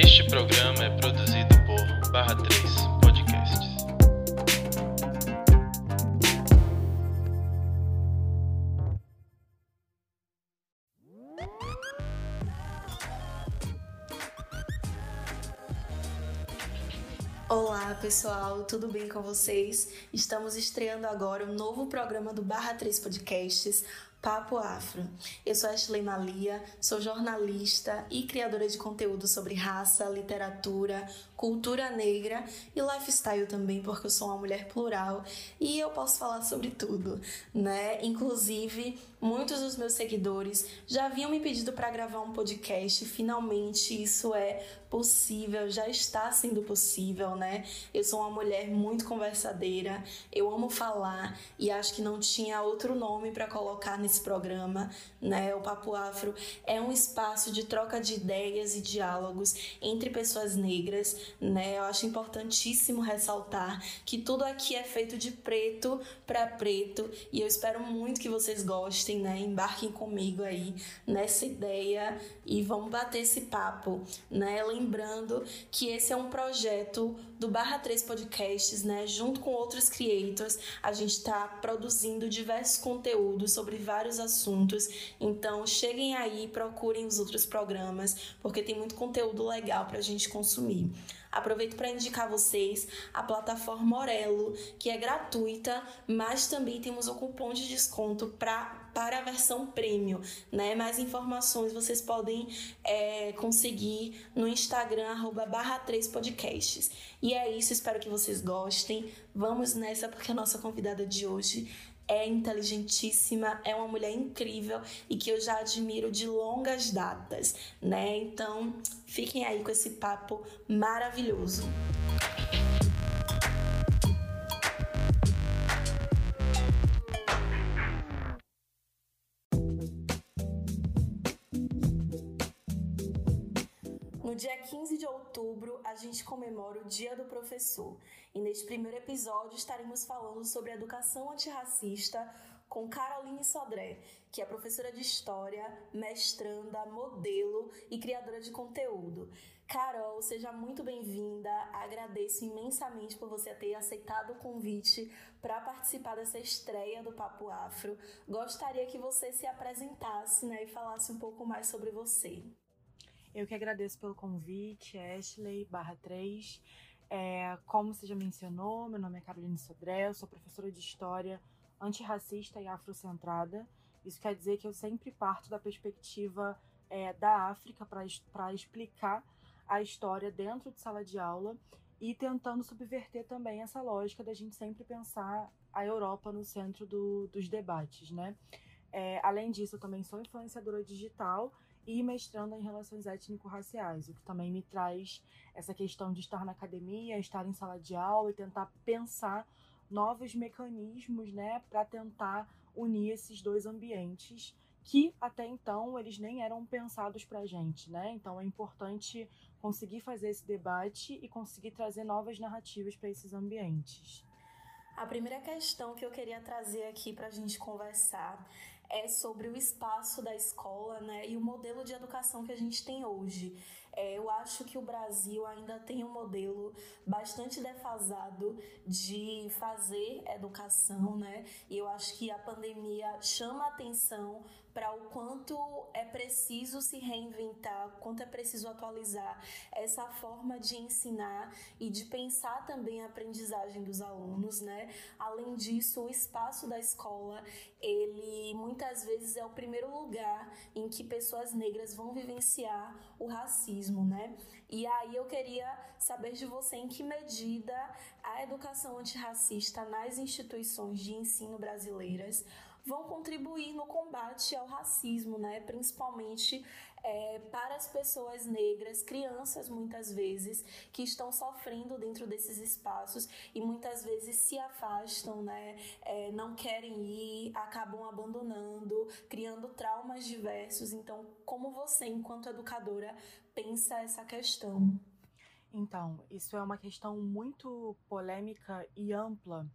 Este programa é produzido por Barra 3 Podcasts. Olá pessoal, tudo bem com vocês? Estamos estreando agora um novo programa do Barra 3 Podcasts, Papo Afro. Eu sou Ashley Malia, sou jornalista e criadora de conteúdo sobre raça, literatura, cultura negra e lifestyle também, porque eu sou uma mulher plural e eu posso falar sobre tudo, né? Inclusive, muitos dos meus seguidores já haviam me pedido para gravar um podcast, finalmente isso é possível, já está sendo possível, né? Eu sou uma mulher muito conversadeira, eu amo falar e acho que não tinha outro nome para colocar nesse programa, né? O Papo Afro é um espaço de troca de ideias e diálogos entre pessoas negras, né? Eu acho importantíssimo ressaltar que tudo aqui é feito de preto para preto e eu espero muito que vocês gostem, né? Embarquem comigo aí nessa ideia e vamos bater esse papo, né? Lembrando que esse é um projeto do Barra 3 Podcasts, né? Junto com outros creators, a gente está produzindo diversos conteúdos sobre vários assuntos. Então, cheguem aí, procurem os outros programas, porque tem muito conteúdo legal para a gente consumir. Aproveito para indicar vocês a plataforma Orelo, que é gratuita, mas também temos o cupom de desconto pra, para a versão premium. Né? Mais informações vocês podem é, conseguir no Instagram, barra 3 podcasts. E é isso, espero que vocês gostem. Vamos nessa, porque a nossa convidada de hoje é inteligentíssima, é uma mulher incrível e que eu já admiro de longas datas, né? Então, fiquem aí com esse papo maravilhoso. No dia 15 de outubro, a gente comemora o Dia do Professor. E neste primeiro episódio estaremos falando sobre educação antirracista com Caroline Sodré, que é professora de História, mestranda, modelo e criadora de conteúdo. Carol, seja muito bem-vinda. Agradeço imensamente por você ter aceitado o convite para participar dessa estreia do Papo Afro. Gostaria que você se apresentasse né, e falasse um pouco mais sobre você. Eu que agradeço pelo convite, Ashley, barra 3. É, como você já mencionou, meu nome é Caroline Sodré, eu sou professora de História antirracista e afrocentrada. Isso quer dizer que eu sempre parto da perspectiva é, da África para explicar a história dentro de sala de aula e tentando subverter também essa lógica da gente sempre pensar a Europa no centro do, dos debates, né? É, além disso, eu também sou influenciadora digital e mestrando em relações étnico-raciais, o que também me traz essa questão de estar na academia, estar em sala de aula e tentar pensar novos mecanismos, né, para tentar unir esses dois ambientes que até então eles nem eram pensados para a gente, né? Então é importante conseguir fazer esse debate e conseguir trazer novas narrativas para esses ambientes. A primeira questão que eu queria trazer aqui para a gente conversar é sobre o espaço da escola né, e o modelo de educação que a gente tem hoje. É, eu acho que o Brasil ainda tem um modelo bastante defasado de fazer educação, né? E eu acho que a pandemia chama atenção para o quanto é preciso se reinventar, quanto é preciso atualizar essa forma de ensinar e de pensar também a aprendizagem dos alunos, né? Além disso, o espaço da escola, ele muitas vezes é o primeiro lugar em que pessoas negras vão vivenciar o racismo, né? E aí eu queria saber de você em que medida a educação antirracista nas instituições de ensino brasileiras vão contribuir no combate ao racismo, né? principalmente é, para as pessoas negras, crianças muitas vezes, que estão sofrendo dentro desses espaços e muitas vezes se afastam, né? É, não querem ir, acabam abandonando, criando traumas diversos. Então, como você, enquanto educadora, pensa essa questão? Então, isso é uma questão muito polêmica e ampla.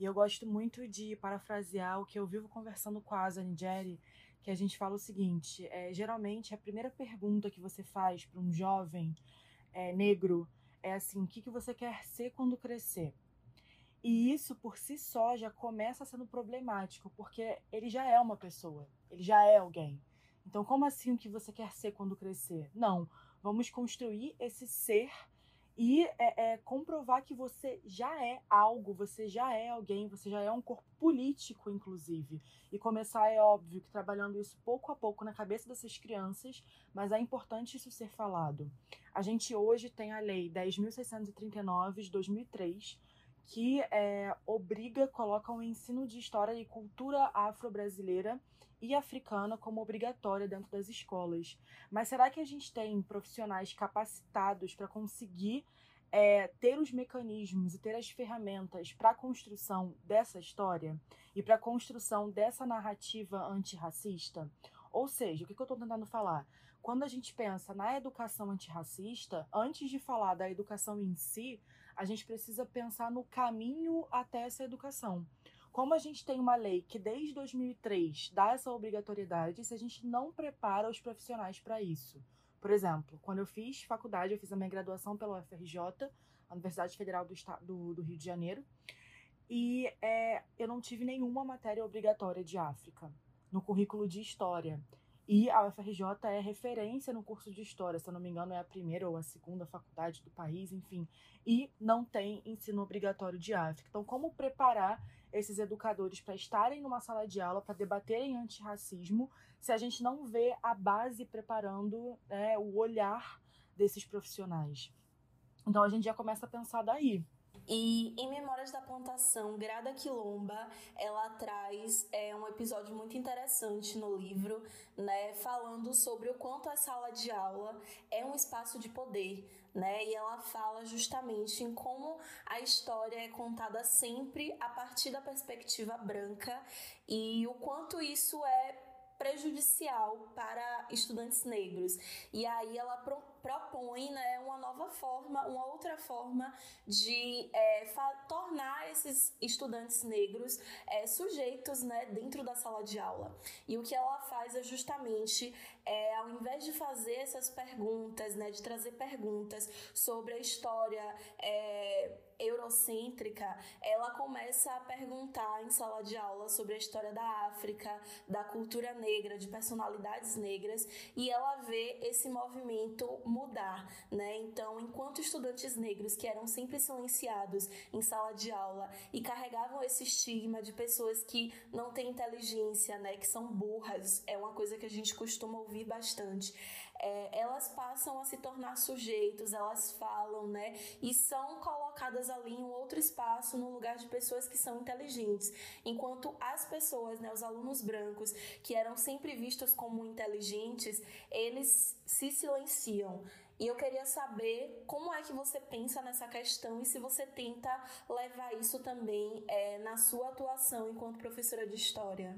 E eu gosto muito de parafrasear o que eu vivo conversando com a Asa Nigeri, que a gente fala o seguinte: é, geralmente a primeira pergunta que você faz para um jovem é, negro é assim: o que, que você quer ser quando crescer? E isso por si só já começa sendo problemático, porque ele já é uma pessoa, ele já é alguém. Então, como assim o que você quer ser quando crescer? Não, vamos construir esse ser e é, é, comprovar que você já é algo, você já é alguém, você já é um corpo político, inclusive. E começar, é óbvio, que trabalhando isso pouco a pouco na cabeça dessas crianças, mas é importante isso ser falado. A gente hoje tem a Lei 10.639 de 2003, que é, obriga, coloca o ensino de história e cultura afro-brasileira e africana como obrigatória dentro das escolas. Mas será que a gente tem profissionais capacitados para conseguir é, ter os mecanismos e ter as ferramentas para a construção dessa história e para a construção dessa narrativa antirracista? Ou seja, o que, que eu estou tentando falar? Quando a gente pensa na educação antirracista, antes de falar da educação em si, a gente precisa pensar no caminho até essa educação. Como a gente tem uma lei que desde 2003 dá essa obrigatoriedade, se a gente não prepara os profissionais para isso. Por exemplo, quando eu fiz faculdade, eu fiz a minha graduação pela UFRJ, Universidade Federal do, Estado, do, do Rio de Janeiro, e é, eu não tive nenhuma matéria obrigatória de África no currículo de História. E a UFRJ é referência no curso de História, se eu não me engano, é a primeira ou a segunda faculdade do país, enfim. E não tem ensino obrigatório de África. Então, como preparar esses educadores para estarem numa sala de aula, para debaterem antirracismo, se a gente não vê a base preparando né, o olhar desses profissionais? Então, a gente já começa a pensar daí. E em Memórias da Plantação, Grada Quilomba, ela traz é, um episódio muito interessante no livro, né, falando sobre o quanto a sala de aula é um espaço de poder, né? E ela fala justamente em como a história é contada sempre a partir da perspectiva branca e o quanto isso é prejudicial para estudantes negros. E aí ela propõe né, uma nova forma, uma outra forma de é, tornar esses estudantes negros é, sujeitos né, dentro da sala de aula. E o que ela faz é justamente, é, ao invés de fazer essas perguntas, né, de trazer perguntas sobre a história é, eurocêntrica, ela começa a perguntar em sala de aula sobre a história da África, da cultura negra, de personalidades negras, e ela vê esse movimento mudar, né? Então, enquanto estudantes negros que eram sempre silenciados em sala de aula e carregavam esse estigma de pessoas que não têm inteligência, né, que são burras, é uma coisa que a gente costuma ouvir bastante é, elas passam a se tornar sujeitos, elas falam, né? E são colocadas ali em um outro espaço, no lugar de pessoas que são inteligentes. Enquanto as pessoas, né, os alunos brancos, que eram sempre vistos como inteligentes, eles se silenciam. E eu queria saber como é que você pensa nessa questão e se você tenta levar isso também é, na sua atuação enquanto professora de história.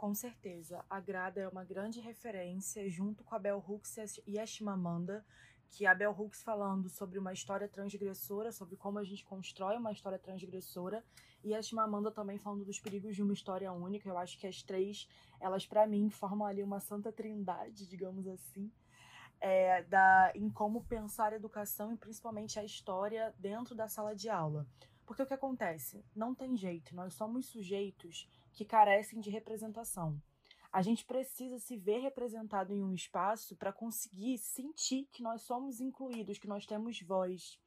Com certeza, a Grada é uma grande referência, junto com a Bell Hooks e a Chimamanda, que a Bell Hooks falando sobre uma história transgressora, sobre como a gente constrói uma história transgressora, e a Chimamanda também falando dos perigos de uma história única. Eu acho que as três, elas para mim formam ali uma santa trindade, digamos assim, é, da, em como pensar a educação e principalmente a história dentro da sala de aula. Porque o que acontece? Não tem jeito, nós somos sujeitos que carecem de representação. A gente precisa se ver representado em um espaço para conseguir sentir que nós somos incluídos, que nós temos voz.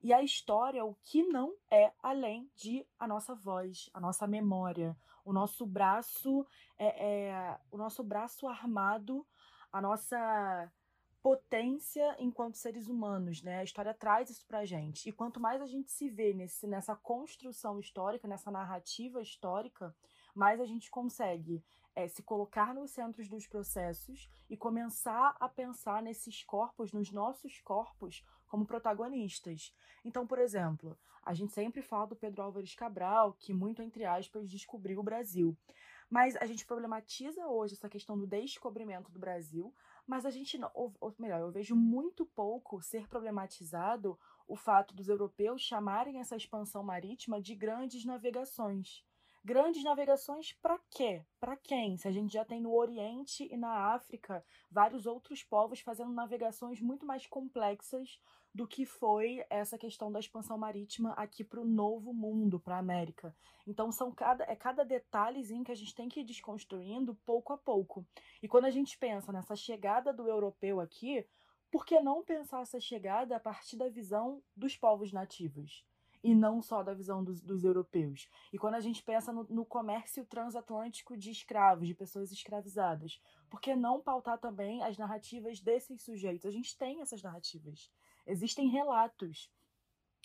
E a história, o que não é além de a nossa voz, a nossa memória, o nosso braço, é, é o nosso braço armado, a nossa potência enquanto seres humanos, né? A história traz isso pra gente. E quanto mais a gente se vê nesse, nessa construção histórica, nessa narrativa histórica, mais a gente consegue é, se colocar nos centros dos processos e começar a pensar nesses corpos, nos nossos corpos, como protagonistas. Então, por exemplo, a gente sempre fala do Pedro Álvares Cabral, que, muito entre aspas, descobriu o Brasil. Mas a gente problematiza hoje essa questão do descobrimento do Brasil, mas a gente não, ou, ou melhor, eu vejo muito pouco ser problematizado o fato dos europeus chamarem essa expansão marítima de grandes navegações Grandes navegações para quê? Para quem? Se a gente já tem no Oriente e na África vários outros povos fazendo navegações muito mais complexas do que foi essa questão da expansão marítima aqui para o novo mundo, para a América. Então são cada é cada detalhezinho que a gente tem que ir desconstruindo pouco a pouco. E quando a gente pensa nessa chegada do europeu aqui, por que não pensar essa chegada a partir da visão dos povos nativos? E não só da visão dos, dos europeus. E quando a gente pensa no, no, comércio transatlântico de escravos, de pessoas escravizadas, por que não pautar também as narrativas desses sujeitos? A gente tem essas narrativas. Existem relatos.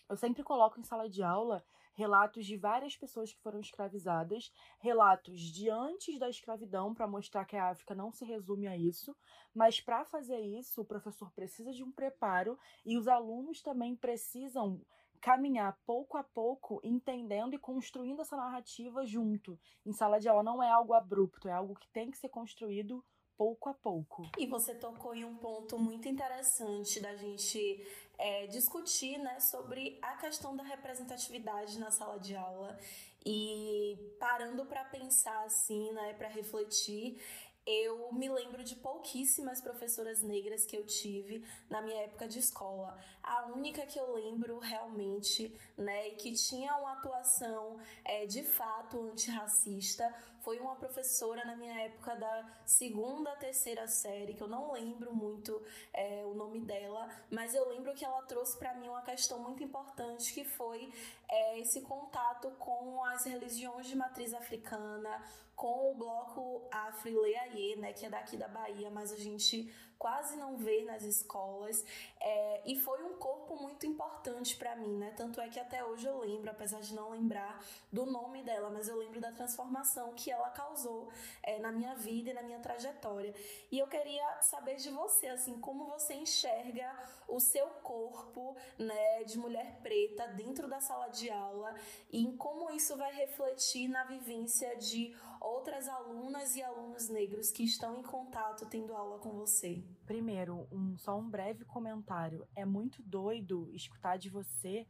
Eu sempre coloco em sala de aula relatos de várias pessoas que foram escravizadas, relatos de antes da escravidão para mostrar que a África não se resume a isso, mas para fazer isso o professor precisa de um preparo e os alunos também precisam caminhar pouco a pouco, entendendo e construindo essa narrativa junto. Em sala de aula não é algo abrupto, é algo que tem que ser construído pouco a pouco. E você tocou em um ponto muito interessante da gente é, discutir né, sobre a questão da representatividade na sala de aula e parando para pensar assim, né, para refletir, eu me lembro de pouquíssimas professoras negras que eu tive na minha época de escola. A única que eu lembro realmente, né, que tinha uma atuação é, de fato antirracista foi uma professora na minha época da segunda, terceira série, que eu não lembro muito é, o nome dela, mas eu lembro que ela trouxe para mim uma questão muito importante que foi é, esse contato com as religiões de matriz africana, com o bloco Afro-Leaie, né, que é daqui da Bahia, mas a gente quase não vê nas escolas. É, e foi um corpo muito importante para mim, né? Tanto é que até hoje eu lembro, apesar de não lembrar do nome dela, mas eu lembro da transformação que ela causou é, na minha vida e na minha trajetória. E eu queria saber de você, assim, como você enxerga o seu corpo, né, de mulher preta dentro da sala de aula e em como isso vai refletir na vivência de outras alunas e alunos negros que estão em contato tendo aula com você? Primeiro, um, só um breve comentário. É muito doido escutar de você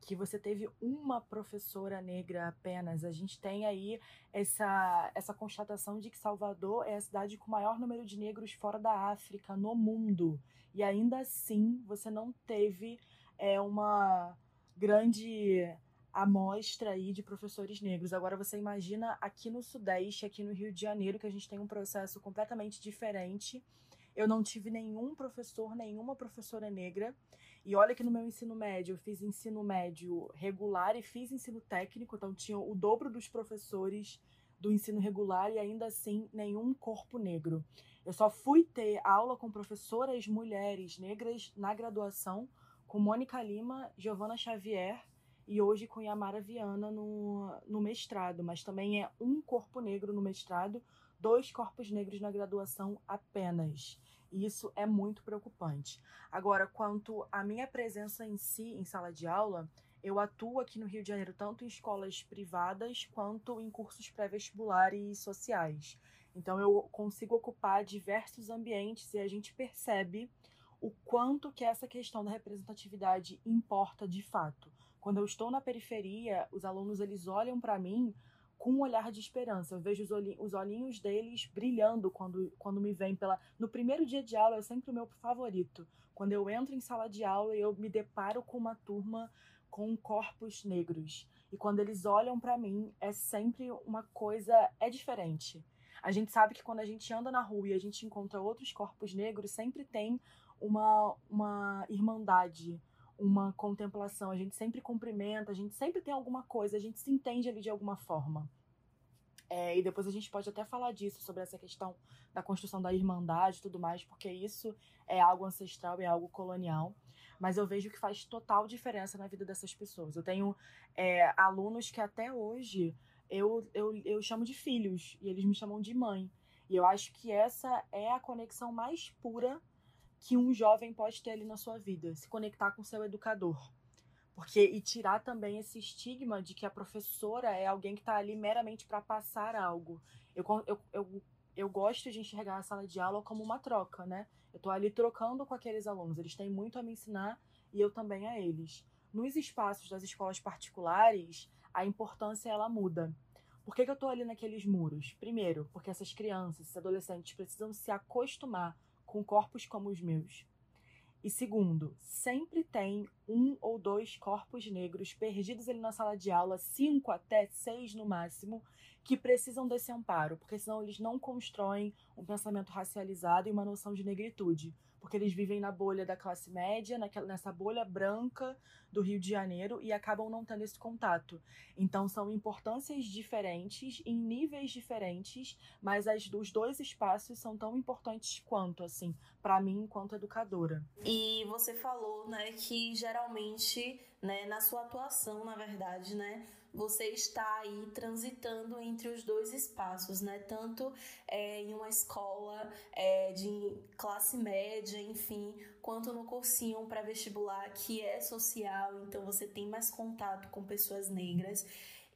que você teve uma professora negra apenas. A gente tem aí essa, essa constatação de que Salvador é a cidade com o maior número de negros fora da África, no mundo. E ainda assim, você não teve é, uma grande amostra aí de professores negros. Agora você imagina aqui no Sudeste, aqui no Rio de Janeiro, que a gente tem um processo completamente diferente. Eu não tive nenhum professor, nenhuma professora negra. E olha que no meu ensino médio, eu fiz ensino médio regular e fiz ensino técnico, então tinha o dobro dos professores do ensino regular e ainda assim nenhum corpo negro. Eu só fui ter aula com professoras mulheres negras na graduação, com Mônica Lima, Giovana Xavier e hoje com Yamara Viana no, no mestrado, mas também é um corpo negro no mestrado, dois corpos negros na graduação apenas. E isso é muito preocupante. Agora, quanto à minha presença em si em sala de aula, eu atuo aqui no Rio de Janeiro tanto em escolas privadas quanto em cursos pré-vestibulares sociais. Então eu consigo ocupar diversos ambientes e a gente percebe o quanto que essa questão da representatividade importa de fato. Quando eu estou na periferia, os alunos eles olham para mim com um olhar de esperança. Eu vejo os, olhinhos, os olhinhos deles brilhando quando, quando me vêm pela. No primeiro dia de aula é sempre o meu favorito. Quando eu entro em sala de aula eu me deparo com uma turma com corpos negros. E quando eles olham para mim, é sempre uma coisa. É diferente. A gente sabe que quando a gente anda na rua e a gente encontra outros corpos negros, sempre tem uma, uma irmandade, uma contemplação, a gente sempre cumprimenta, a gente sempre tem alguma coisa, a gente se entende ali de alguma forma. É, e depois a gente pode até falar disso, sobre essa questão da construção da irmandade e tudo mais, porque isso é algo ancestral, é algo colonial. Mas eu vejo que faz total diferença na vida dessas pessoas. Eu tenho é, alunos que até hoje eu, eu, eu chamo de filhos, e eles me chamam de mãe. E eu acho que essa é a conexão mais pura que um jovem pode ter ali na sua vida, se conectar com seu educador. Porque e tirar também esse estigma de que a professora é alguém que está ali meramente para passar algo. Eu, eu, eu, eu gosto de enxergar a sala de aula como uma troca, né? Eu estou ali trocando com aqueles alunos, eles têm muito a me ensinar e eu também a eles. Nos espaços das escolas particulares, a importância ela muda. Por que, que eu tô ali naqueles muros? Primeiro, porque essas crianças, esses adolescentes precisam se acostumar com corpos como os meus. E segundo, sempre tem um ou dois corpos negros perdidos ali na sala de aula, cinco até seis no máximo, que precisam desse amparo, porque senão eles não constroem um pensamento racializado e uma noção de negritude porque eles vivem na bolha da classe média, naquela, nessa bolha branca do Rio de Janeiro e acabam não tendo esse contato. Então são importâncias diferentes, em níveis diferentes, mas as, os dois espaços são tão importantes quanto, assim, para mim enquanto educadora. E você falou, né, que geralmente, né, na sua atuação, na verdade, né, você está aí transitando entre os dois espaços, né? Tanto é, em uma escola é, de classe média, enfim, quanto no cursinho pré-vestibular que é social, então você tem mais contato com pessoas negras.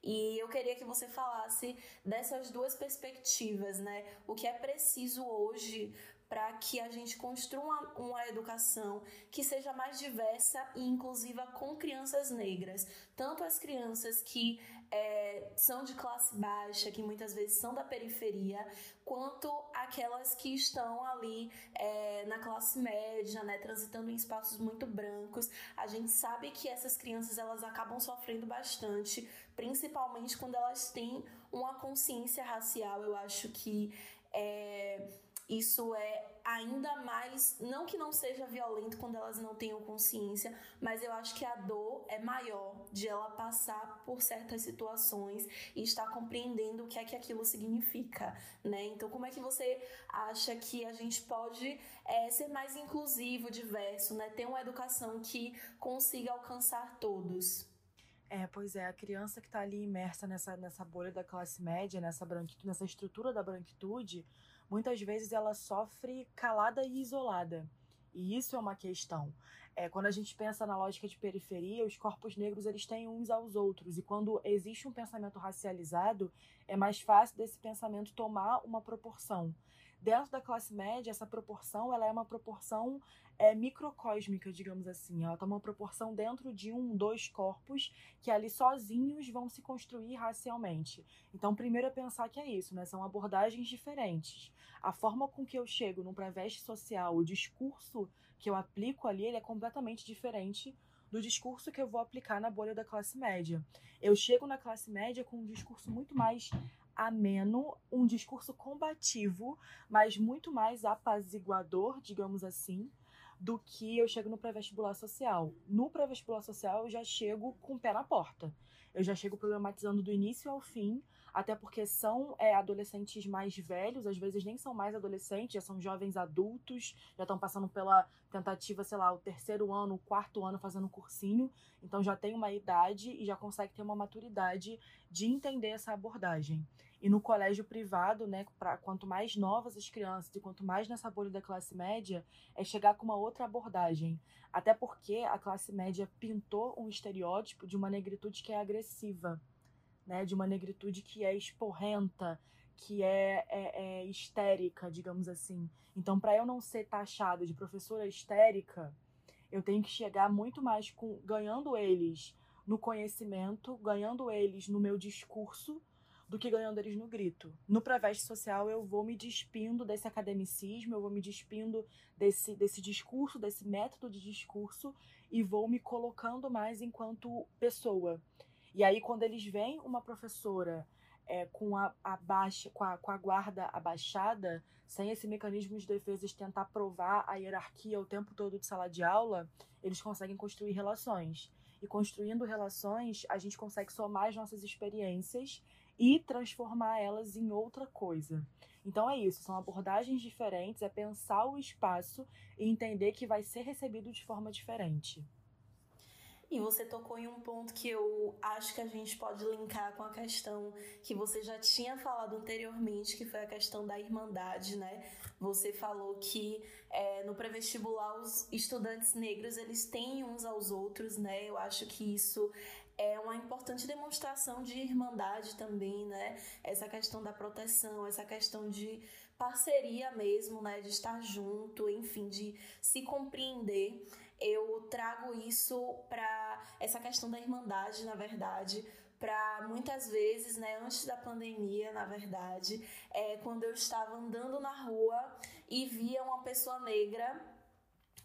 E eu queria que você falasse dessas duas perspectivas, né? O que é preciso hoje para que a gente construa uma, educação que seja mais diversa e inclusiva com crianças negras. Tanto as crianças que é, são de classe baixa, que muitas vezes são da periferia, quanto aquelas que estão ali é, na classe média, né, transitando em espaços muito brancos. A gente sabe que essas crianças elas acabam sofrendo bastante, principalmente quando elas têm uma consciência racial. Eu acho que é, isso é ainda mais, não que não seja violento quando elas não tenham consciência, mas eu acho que a dor é maior de ela passar por certas situações e estar compreendendo o que é que aquilo significa, né? Então, como é que você acha que a gente pode é, ser mais inclusivo, diverso, né? Ter uma educação que consiga alcançar todos? É, pois é, a criança que está ali imersa nessa, nessa bolha da classe média, nessa, branquitude, nessa estrutura da branquitude, muitas vezes ela sofre calada e isolada. E isso é uma questão. É, quando a gente pensa na lógica de periferia, os corpos negros eles têm uns aos outros. E quando existe um pensamento racializado, é mais fácil desse pensamento tomar uma proporção. Dentro da classe média, essa proporção ela é uma proporção é, microcósmica, digamos assim. Ela toma uma proporção dentro de um, dois corpos que ali sozinhos vão se construir racialmente. Então, primeiro é pensar que é isso, né? São abordagens diferentes. A forma com que eu chego no pré-veste social, o discurso que eu aplico ali, ele é completamente diferente do discurso que eu vou aplicar na bolha da classe média. Eu chego na classe média com um discurso muito mais ameno, um discurso combativo, mas muito mais apaziguador, digamos assim, do que eu chego no pré-vestibular social. No pré-vestibular social eu já chego com o pé na porta. Eu já chego problematizando do início ao fim, até porque são é, adolescentes mais velhos, às vezes nem são mais adolescentes, já são jovens adultos, já estão passando pela tentativa, sei lá, o terceiro ano, o quarto ano fazendo cursinho, então já tem uma idade e já consegue ter uma maturidade de entender essa abordagem. E no colégio privado, né, pra, quanto mais novas as crianças e quanto mais nessa bolha da classe média, é chegar com uma outra abordagem. Até porque a classe média pintou um estereótipo de uma negritude que é agressiva, né, de uma negritude que é esporrenta, que é, é, é histérica, digamos assim. Então, para eu não ser taxada de professora histérica, eu tenho que chegar muito mais com ganhando eles no conhecimento, ganhando eles no meu discurso do que ganhando eles no grito. No Preveste Social, eu vou me despindo desse academicismo, eu vou me despindo desse, desse discurso, desse método de discurso e vou me colocando mais enquanto pessoa. E aí, quando eles veem uma professora é, com, a, a baixa, com, a, com a guarda abaixada, sem esse mecanismo de defesa de tentar provar a hierarquia o tempo todo de sala de aula, eles conseguem construir relações. E construindo relações, a gente consegue somar as nossas experiências e transformar elas em outra coisa. Então é isso, são abordagens diferentes, é pensar o espaço e entender que vai ser recebido de forma diferente. E você tocou em um ponto que eu acho que a gente pode linkar com a questão que você já tinha falado anteriormente, que foi a questão da irmandade, né? Você falou que é, no pré-vestibular os estudantes negros eles têm uns aos outros, né? Eu acho que isso é uma importante demonstração de irmandade também, né? Essa questão da proteção, essa questão de parceria mesmo, né? De estar junto, enfim, de se compreender. Eu trago isso para essa questão da irmandade, na verdade, para muitas vezes, né, antes da pandemia, na verdade, é, quando eu estava andando na rua e via uma pessoa negra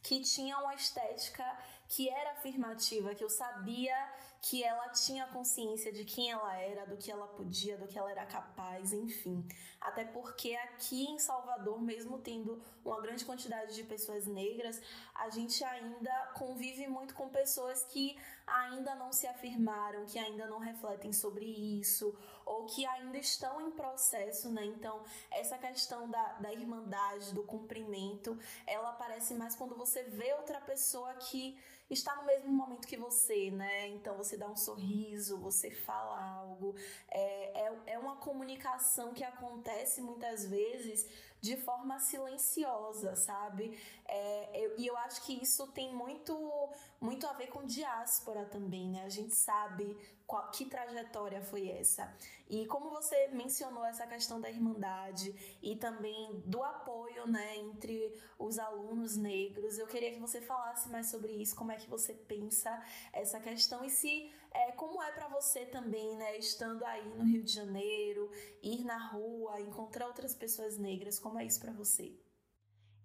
que tinha uma estética que era afirmativa, que eu sabia que ela tinha consciência de quem ela era, do que ela podia, do que ela era capaz, enfim. Até porque aqui em Salvador, mesmo tendo uma grande quantidade de pessoas negras, a gente ainda convive muito com pessoas que ainda não se afirmaram, que ainda não refletem sobre isso, ou que ainda estão em processo, né? Então, essa questão da, da irmandade, do cumprimento, ela aparece mais quando você vê outra pessoa que está no mesmo momento que você, né? Então você dá um sorriso, você fala algo. É, é, é uma comunicação que acontece muitas vezes de forma silenciosa, sabe? É, eu, e eu acho que isso tem muito, muito a ver com diáspora também, né? A gente sabe qual, que trajetória foi essa. E como você mencionou essa questão da irmandade e também do apoio, né, entre os alunos negros, eu queria que você falasse mais sobre isso, como é que você pensa essa questão e se é, como é para você também, né, estando aí no Rio de Janeiro, ir na rua, encontrar outras pessoas negras, como é isso para você?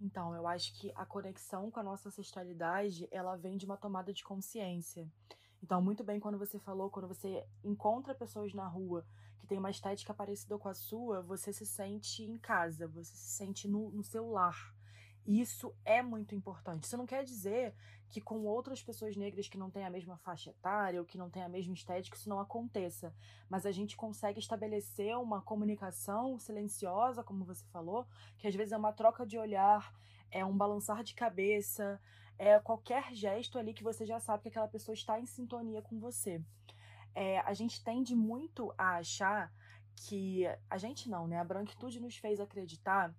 Então, eu acho que a conexão com a nossa ancestralidade, ela vem de uma tomada de consciência. Então, muito bem quando você falou, quando você encontra pessoas na rua que tem uma estética parecida com a sua, você se sente em casa, você se sente no, no seu lar. Isso é muito importante. Isso não quer dizer que com outras pessoas negras que não têm a mesma faixa etária ou que não têm a mesma estética isso não aconteça. Mas a gente consegue estabelecer uma comunicação silenciosa, como você falou, que às vezes é uma troca de olhar, é um balançar de cabeça, é qualquer gesto ali que você já sabe que aquela pessoa está em sintonia com você. É, a gente tende muito a achar que. A gente não, né? A branquitude nos fez acreditar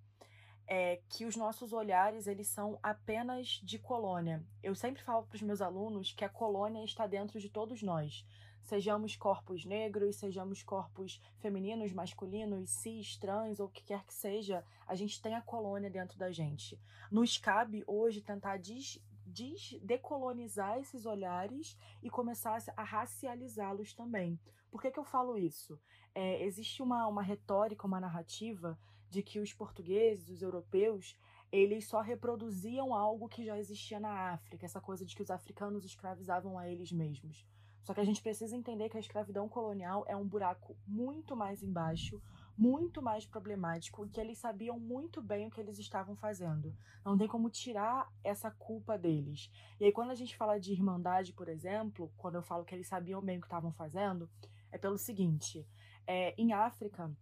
é que os nossos olhares eles são apenas de colônia. Eu sempre falo para os meus alunos que a colônia está dentro de todos nós. Sejamos corpos negros, sejamos corpos femininos, masculinos, cis, trans ou o que quer que seja, a gente tem a colônia dentro da gente. Nos cabe hoje tentar des, des, decolonizar esses olhares e começar a racializá-los também. Por que, que eu falo isso? É, existe uma, uma retórica, uma narrativa de que os portugueses, os europeus, eles só reproduziam algo que já existia na África, essa coisa de que os africanos escravizavam a eles mesmos. Só que a gente precisa entender que a escravidão colonial é um buraco muito mais embaixo, muito mais problemático e que eles sabiam muito bem o que eles estavam fazendo. Não tem como tirar essa culpa deles. E aí, quando a gente fala de irmandade, por exemplo, quando eu falo que eles sabiam bem o que estavam fazendo, é pelo seguinte: é, em África,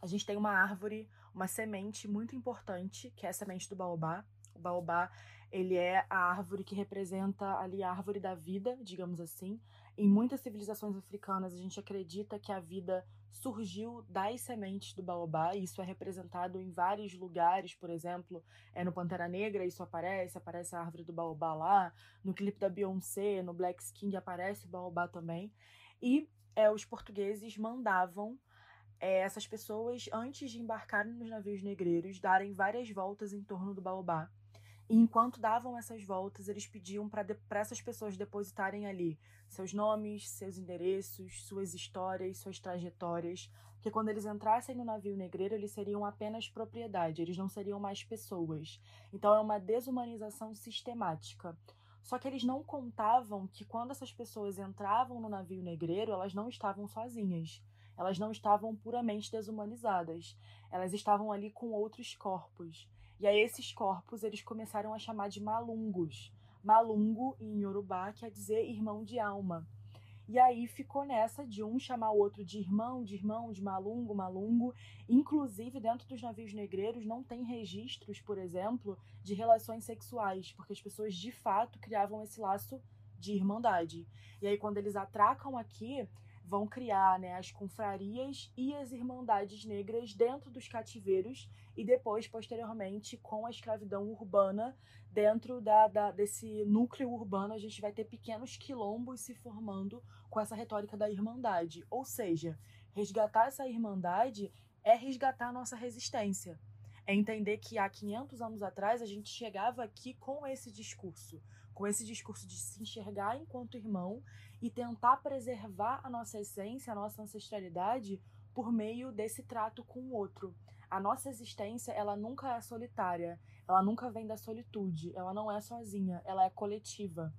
a gente tem uma árvore, uma semente muito importante, que é a semente do baobá. O baobá, ele é a árvore que representa ali a árvore da vida, digamos assim. Em muitas civilizações africanas, a gente acredita que a vida surgiu das sementes do baobá, e isso é representado em vários lugares, por exemplo, é no Pantera Negra isso aparece, aparece a árvore do baobá lá, no clipe da Beyoncé, no Black King aparece o baobá também. E é, os portugueses mandavam é, essas pessoas, antes de embarcarem nos navios negreiros, darem várias voltas em torno do baobá. E enquanto davam essas voltas, eles pediam para essas pessoas depositarem ali seus nomes, seus endereços, suas histórias, suas trajetórias, que quando eles entrassem no navio negreiro, eles seriam apenas propriedade, eles não seriam mais pessoas. Então é uma desumanização sistemática. Só que eles não contavam que quando essas pessoas entravam no navio negreiro, elas não estavam sozinhas elas não estavam puramente desumanizadas. Elas estavam ali com outros corpos. E aí esses corpos eles começaram a chamar de malungos. Malungo em Yorubá quer dizer irmão de alma. E aí ficou nessa de um chamar o outro de irmão, de irmão, de malungo, malungo. Inclusive, dentro dos navios negreiros não tem registros, por exemplo, de relações sexuais, porque as pessoas de fato criavam esse laço de irmandade. E aí, quando eles atracam aqui, vão criar né, as confrarias e as irmandades negras dentro dos cativeiros e depois, posteriormente, com a escravidão urbana, dentro da, da, desse núcleo urbano, a gente vai ter pequenos quilombos se formando com essa retórica da irmandade. Ou seja, resgatar essa irmandade é resgatar a nossa resistência. é entender que há 500 anos atrás a gente chegava aqui com esse discurso, com esse discurso de se enxergar enquanto irmão e tentar preservar a nossa essência, a nossa ancestralidade por meio desse trato com o outro. A nossa existência, ela nunca é solitária, ela nunca vem da solitude, ela não é sozinha, ela é coletiva.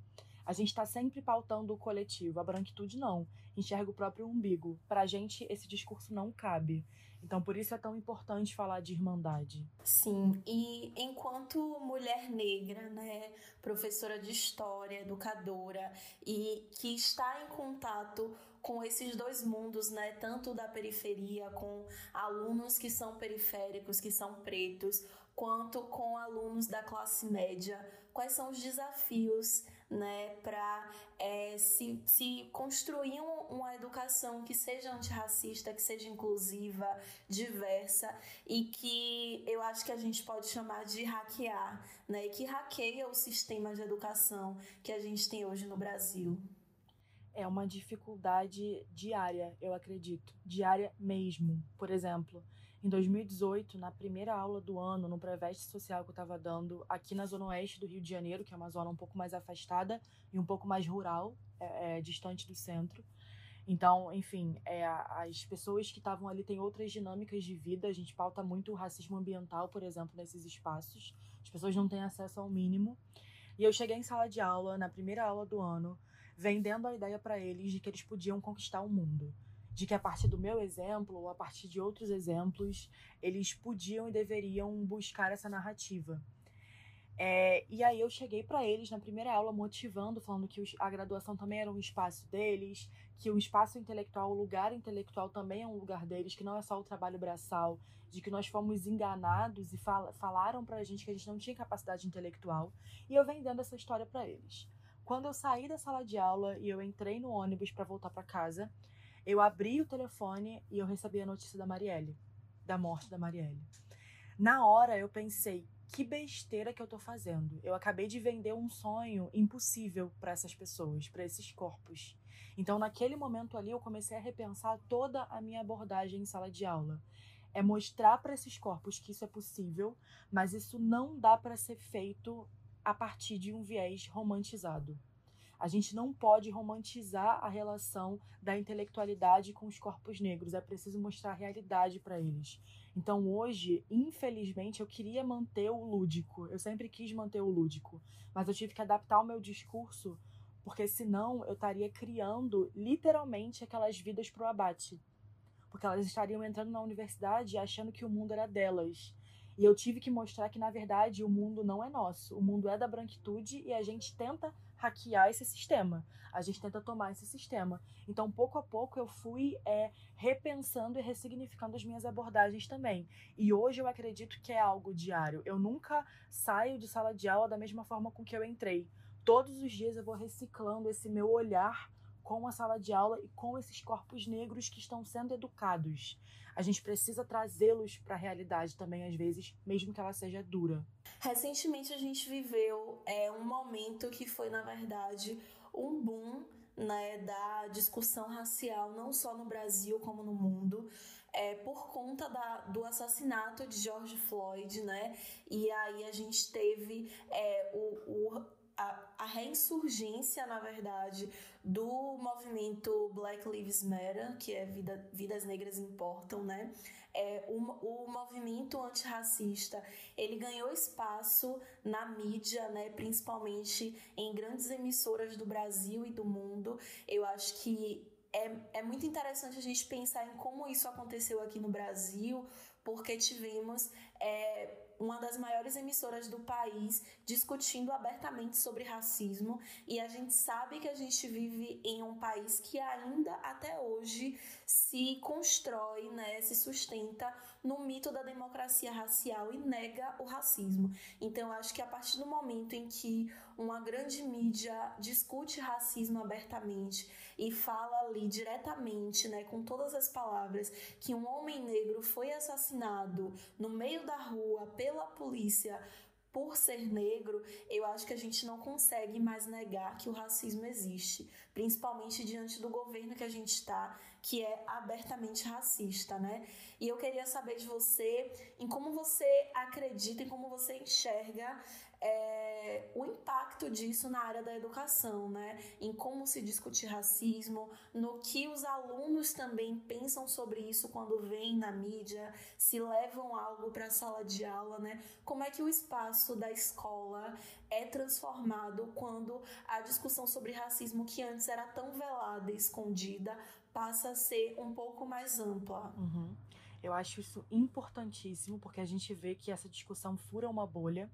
A gente está sempre pautando o coletivo, a branquitude não, enxerga o próprio umbigo. Para a gente, esse discurso não cabe. Então, por isso é tão importante falar de irmandade. Sim, e enquanto mulher negra, né, professora de história, educadora, e que está em contato com esses dois mundos, né, tanto da periferia, com alunos que são periféricos, que são pretos, quanto com alunos da classe média, quais são os desafios né, para é, se, se construir uma educação que seja antirracista, que seja inclusiva, diversa e que eu acho que a gente pode chamar de hackear, né, e que hackeia o sistema de educação que a gente tem hoje no Brasil. É uma dificuldade diária, eu acredito, diária mesmo. Por exemplo, em 2018, na primeira aula do ano, no Preveste Social que eu estava dando, aqui na Zona Oeste do Rio de Janeiro, que é uma zona um pouco mais afastada e um pouco mais rural, é, é, distante do centro. Então, enfim, é, as pessoas que estavam ali têm outras dinâmicas de vida. A gente pauta muito o racismo ambiental, por exemplo, nesses espaços. As pessoas não têm acesso ao mínimo. E eu cheguei em sala de aula, na primeira aula do ano, vendendo a ideia para eles de que eles podiam conquistar o mundo de que a partir do meu exemplo ou a partir de outros exemplos eles podiam e deveriam buscar essa narrativa. É, e aí eu cheguei para eles na primeira aula motivando, falando que a graduação também era um espaço deles, que o espaço intelectual, o lugar intelectual também é um lugar deles, que não é só o trabalho braçal, de que nós fomos enganados e fal falaram para a gente que a gente não tinha capacidade intelectual, e eu vendendo essa história para eles. Quando eu saí da sala de aula e eu entrei no ônibus para voltar para casa, eu abri o telefone e eu recebi a notícia da Marielle, da morte da Marielle. Na hora eu pensei, que besteira que eu tô fazendo. Eu acabei de vender um sonho impossível para essas pessoas, para esses corpos. Então, naquele momento ali, eu comecei a repensar toda a minha abordagem em sala de aula. É mostrar para esses corpos que isso é possível, mas isso não dá para ser feito a partir de um viés romantizado. A gente não pode romantizar a relação da intelectualidade com os corpos negros. É preciso mostrar a realidade para eles. Então, hoje, infelizmente, eu queria manter o lúdico. Eu sempre quis manter o lúdico. Mas eu tive que adaptar o meu discurso, porque senão eu estaria criando literalmente aquelas vidas para o abate. Porque elas estariam entrando na universidade achando que o mundo era delas. E eu tive que mostrar que, na verdade, o mundo não é nosso. O mundo é da branquitude e a gente tenta hackear esse sistema. A gente tenta tomar esse sistema. Então, pouco a pouco, eu fui é, repensando e ressignificando as minhas abordagens também. E hoje eu acredito que é algo diário. Eu nunca saio de sala de aula da mesma forma com que eu entrei. Todos os dias eu vou reciclando esse meu olhar com a sala de aula e com esses corpos negros que estão sendo educados. A gente precisa trazê-los para a realidade também, às vezes, mesmo que ela seja dura. Recentemente a gente viveu é, um momento que foi, na verdade, um boom né, da discussão racial, não só no Brasil como no mundo, é, por conta da, do assassinato de George Floyd, né? E aí a gente teve é, o, o a, a reinsurgência, na verdade, do movimento Black Lives Matter, que é Vida, Vidas Negras Importam, né? É, o, o movimento antirracista, ele ganhou espaço na mídia, né? Principalmente em grandes emissoras do Brasil e do mundo. Eu acho que é, é muito interessante a gente pensar em como isso aconteceu aqui no Brasil, porque tivemos... É, uma das maiores emissoras do país discutindo abertamente sobre racismo. E a gente sabe que a gente vive em um país que ainda até hoje se constrói, né, se sustenta no mito da democracia racial e nega o racismo. Então, acho que a partir do momento em que uma grande mídia discute racismo abertamente e fala ali diretamente, né, com todas as palavras, que um homem negro foi assassinado no meio da rua pela polícia por ser negro, eu acho que a gente não consegue mais negar que o racismo existe, principalmente diante do governo que a gente está, que é abertamente racista, né? E eu queria saber de você em como você acredita, em como você enxerga é, o impacto disso na área da educação, né? Em como se discute racismo, no que os alunos também pensam sobre isso quando veem na mídia, se levam algo para a sala de aula, né? Como é que o espaço da escola é transformado quando a discussão sobre racismo, que antes era tão velada e escondida, passa a ser um pouco mais ampla? Uhum. Eu acho isso importantíssimo, porque a gente vê que essa discussão fura uma bolha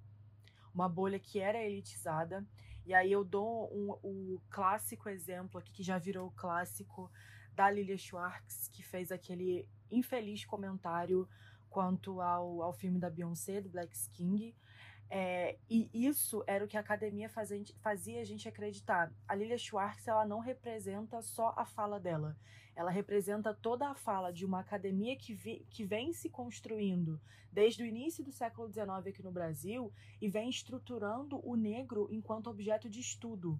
uma bolha que era elitizada. E aí eu dou um, o clássico exemplo aqui, que já virou clássico, da Lilia Schwartz, que fez aquele infeliz comentário quanto ao, ao filme da Beyoncé, do Black King. É, e isso era o que a academia fazia, a gente acreditar. A Lilia Schwartz ela não representa só a fala dela, ela representa toda a fala de uma academia que, vi, que vem se construindo desde o início do século XIX aqui no Brasil e vem estruturando o negro enquanto objeto de estudo.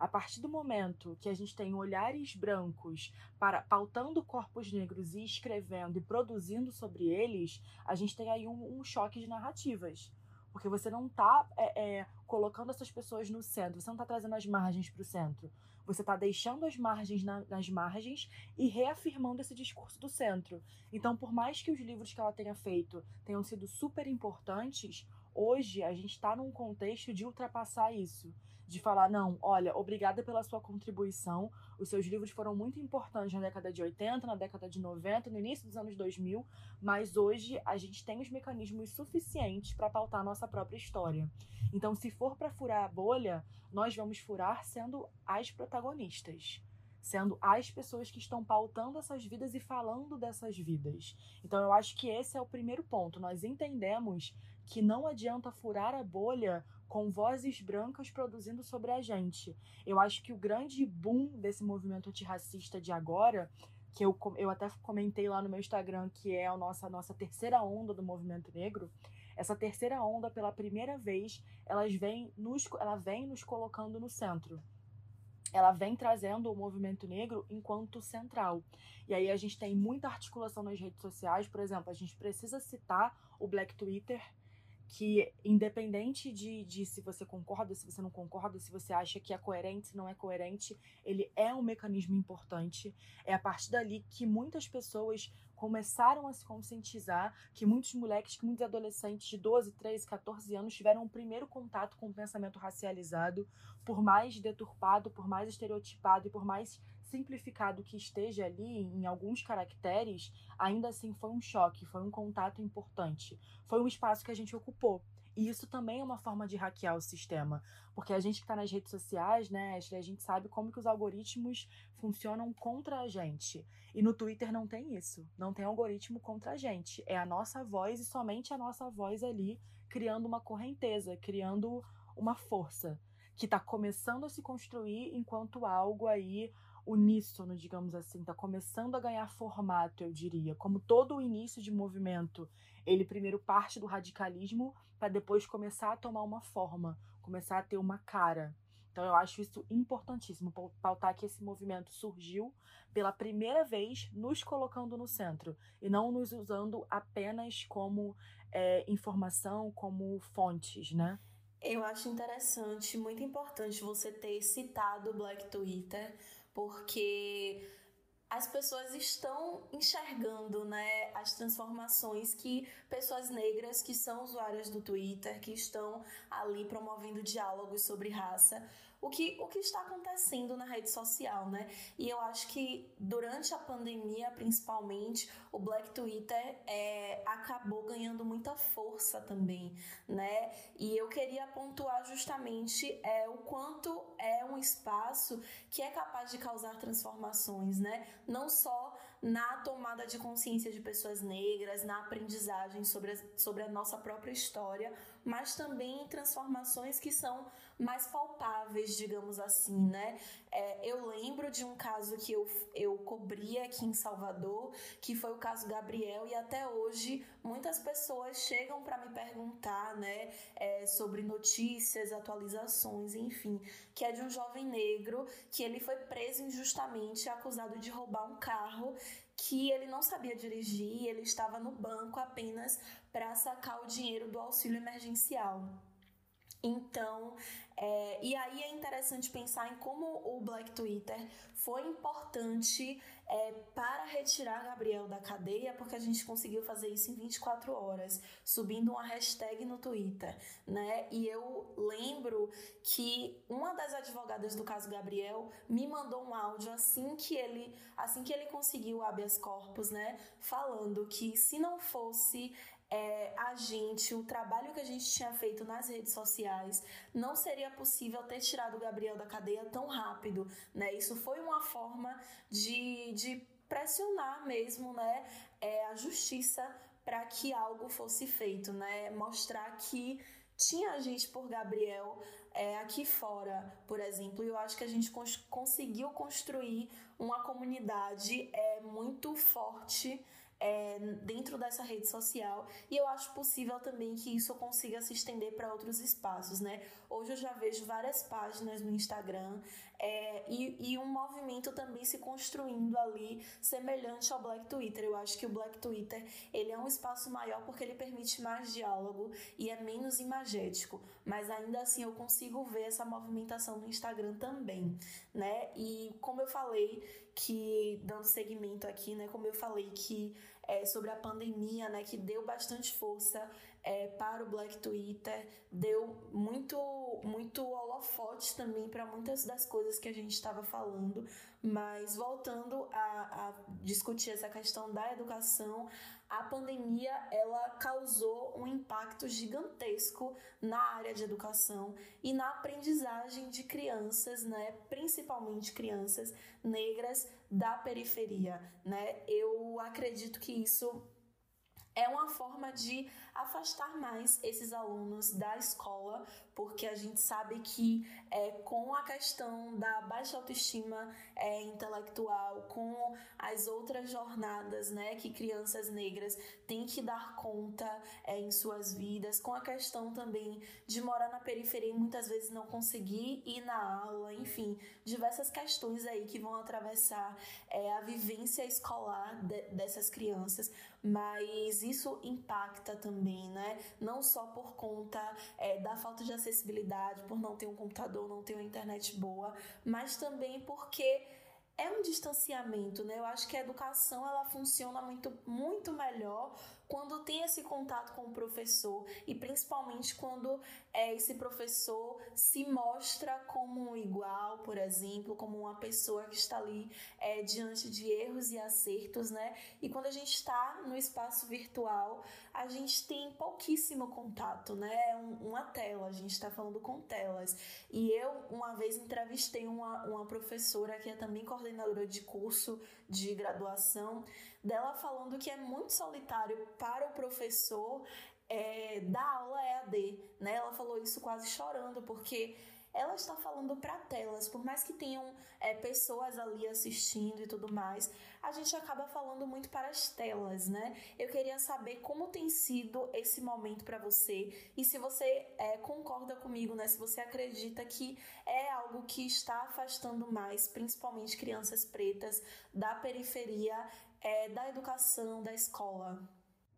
A partir do momento que a gente tem olhares brancos para pautando corpos negros e escrevendo e produzindo sobre eles, a gente tem aí um, um choque de narrativas porque você não está é, é, colocando essas pessoas no centro, você não está trazendo as margens para o centro. Você está deixando as margens na, nas margens e reafirmando esse discurso do centro. Então, por mais que os livros que ela tenha feito tenham sido super importantes, hoje a gente está num contexto de ultrapassar isso de falar, não, olha, obrigada pela sua contribuição, os seus livros foram muito importantes na década de 80, na década de 90, no início dos anos 2000, mas hoje a gente tem os mecanismos suficientes para pautar a nossa própria história. Então, se for para furar a bolha, nós vamos furar sendo as protagonistas sendo as pessoas que estão pautando essas vidas e falando dessas vidas. Então eu acho que esse é o primeiro ponto. Nós entendemos que não adianta furar a bolha com vozes brancas produzindo sobre a gente. Eu acho que o grande boom desse movimento antirracista de agora, que eu, eu até comentei lá no meu Instagram, que é a nossa, a nossa terceira onda do movimento negro, essa terceira onda, pela primeira vez, elas vem nos, ela vem nos colocando no centro ela vem trazendo o movimento negro enquanto central. E aí a gente tem muita articulação nas redes sociais, por exemplo, a gente precisa citar o Black Twitter, que independente de, de se você concorda, se você não concorda, se você acha que é coerente, se não é coerente, ele é um mecanismo importante. É a partir dali que muitas pessoas começaram a se conscientizar, que muitos moleques, que muitos adolescentes de 12, 13, 14 anos tiveram um primeiro contato com o pensamento racializado, por mais deturpado, por mais estereotipado e por mais simplificado que esteja ali em alguns caracteres, ainda assim foi um choque, foi um contato importante. Foi um espaço que a gente ocupou. E isso também é uma forma de hackear o sistema. Porque a gente que está nas redes sociais, né, a gente sabe como que os algoritmos funcionam contra a gente. E no Twitter não tem isso. Não tem algoritmo contra a gente. É a nossa voz e somente a nossa voz ali criando uma correnteza, criando uma força que está começando a se construir enquanto algo aí uníssono, digamos assim, está começando a ganhar formato, eu diria. Como todo o início de movimento, ele primeiro parte do radicalismo para depois começar a tomar uma forma, começar a ter uma cara. Então eu acho isso importantíssimo, pautar que esse movimento surgiu pela primeira vez nos colocando no centro e não nos usando apenas como é, informação, como fontes, né? Eu acho interessante, muito importante você ter citado o Black Twitter, porque as pessoas estão enxergando né, as transformações que pessoas negras que são usuárias do Twitter, que estão ali promovendo diálogos sobre raça, o que, o que está acontecendo na rede social, né? E eu acho que durante a pandemia, principalmente, o Black Twitter é, acabou ganhando muita força também, né? E eu queria pontuar justamente é, o quanto é um espaço que é capaz de causar transformações, né? Não só na tomada de consciência de pessoas negras, na aprendizagem sobre a, sobre a nossa própria história, mas também transformações que são mais palpáveis, digamos assim, né? É, eu lembro de um caso que eu, eu cobri aqui em Salvador, que foi o caso Gabriel, e até hoje muitas pessoas chegam para me perguntar, né, é, sobre notícias, atualizações, enfim, que é de um jovem negro que ele foi preso injustamente, acusado de roubar um carro que ele não sabia dirigir, ele estava no banco apenas para sacar o dinheiro do auxílio emergencial. Então, é, e aí é interessante pensar em como o Black Twitter foi importante é, para retirar Gabriel da cadeia, porque a gente conseguiu fazer isso em 24 horas, subindo uma hashtag no Twitter, né? E eu lembro que uma das advogadas do caso Gabriel me mandou um áudio assim que ele, assim que ele conseguiu o habeas corpus, né? Falando que se não fosse é, a gente, o trabalho que a gente tinha feito nas redes sociais, não seria possível ter tirado o Gabriel da cadeia tão rápido, né? Isso foi uma forma de, de pressionar mesmo, né, é, a justiça para que algo fosse feito, né? Mostrar que tinha gente por Gabriel é, aqui fora, por exemplo, e eu acho que a gente cons conseguiu construir uma comunidade é, muito forte é, dentro dessa rede social e eu acho possível também que isso consiga se estender para outros espaços, né? Hoje eu já vejo várias páginas no Instagram é, e, e, um movimento também se construindo ali semelhante ao Black Twitter. Eu acho que o Black Twitter ele é um espaço maior porque ele permite mais diálogo e é menos imagético, mas ainda assim eu consigo ver essa movimentação no Instagram também, né? E como eu falei que dando seguimento aqui, né? Como eu falei que é, sobre a pandemia, né? Que deu bastante força é, para o Black Twitter, deu muito, muito holofote também para muitas das coisas que a gente estava falando. Mas voltando a, a discutir essa questão da educação, a pandemia ela causou um impacto gigantesco na área de educação e na aprendizagem de crianças, né, principalmente crianças negras da periferia, né? Eu acredito que isso é uma forma de afastar mais esses alunos da escola, porque a gente sabe que é, com a questão da baixa autoestima é, intelectual, com as outras jornadas né, que crianças negras têm que dar conta é, em suas vidas, com a questão também de morar na periferia e muitas vezes não conseguir ir na aula, enfim, diversas questões aí que vão atravessar é, a vivência escolar de, dessas crianças, mas isso impacta também, né? Não só por conta é, da falta de acessibilidade, por não ter um computador, não ter uma internet boa, mas também porque é um distanciamento, né? Eu acho que a educação ela funciona muito, muito melhor quando tem esse contato com o professor e principalmente quando é, esse professor se mostra como um igual, por exemplo, como uma pessoa que está ali é, diante de erros e acertos, né? E quando a gente está no espaço virtual, a gente tem pouquíssimo contato, né? Um, uma tela, a gente está falando com telas. E eu, uma vez, entrevistei uma, uma professora que é também coordenadora de curso de graduação dela falando que é muito solitário para o professor é, dar aula EAD, né? Ela falou isso quase chorando, porque ela está falando para telas, por mais que tenham é, pessoas ali assistindo e tudo mais, a gente acaba falando muito para as telas, né? Eu queria saber como tem sido esse momento para você e se você é, concorda comigo, né? Se você acredita que é algo que está afastando mais, principalmente crianças pretas da periferia é, da educação, da escola?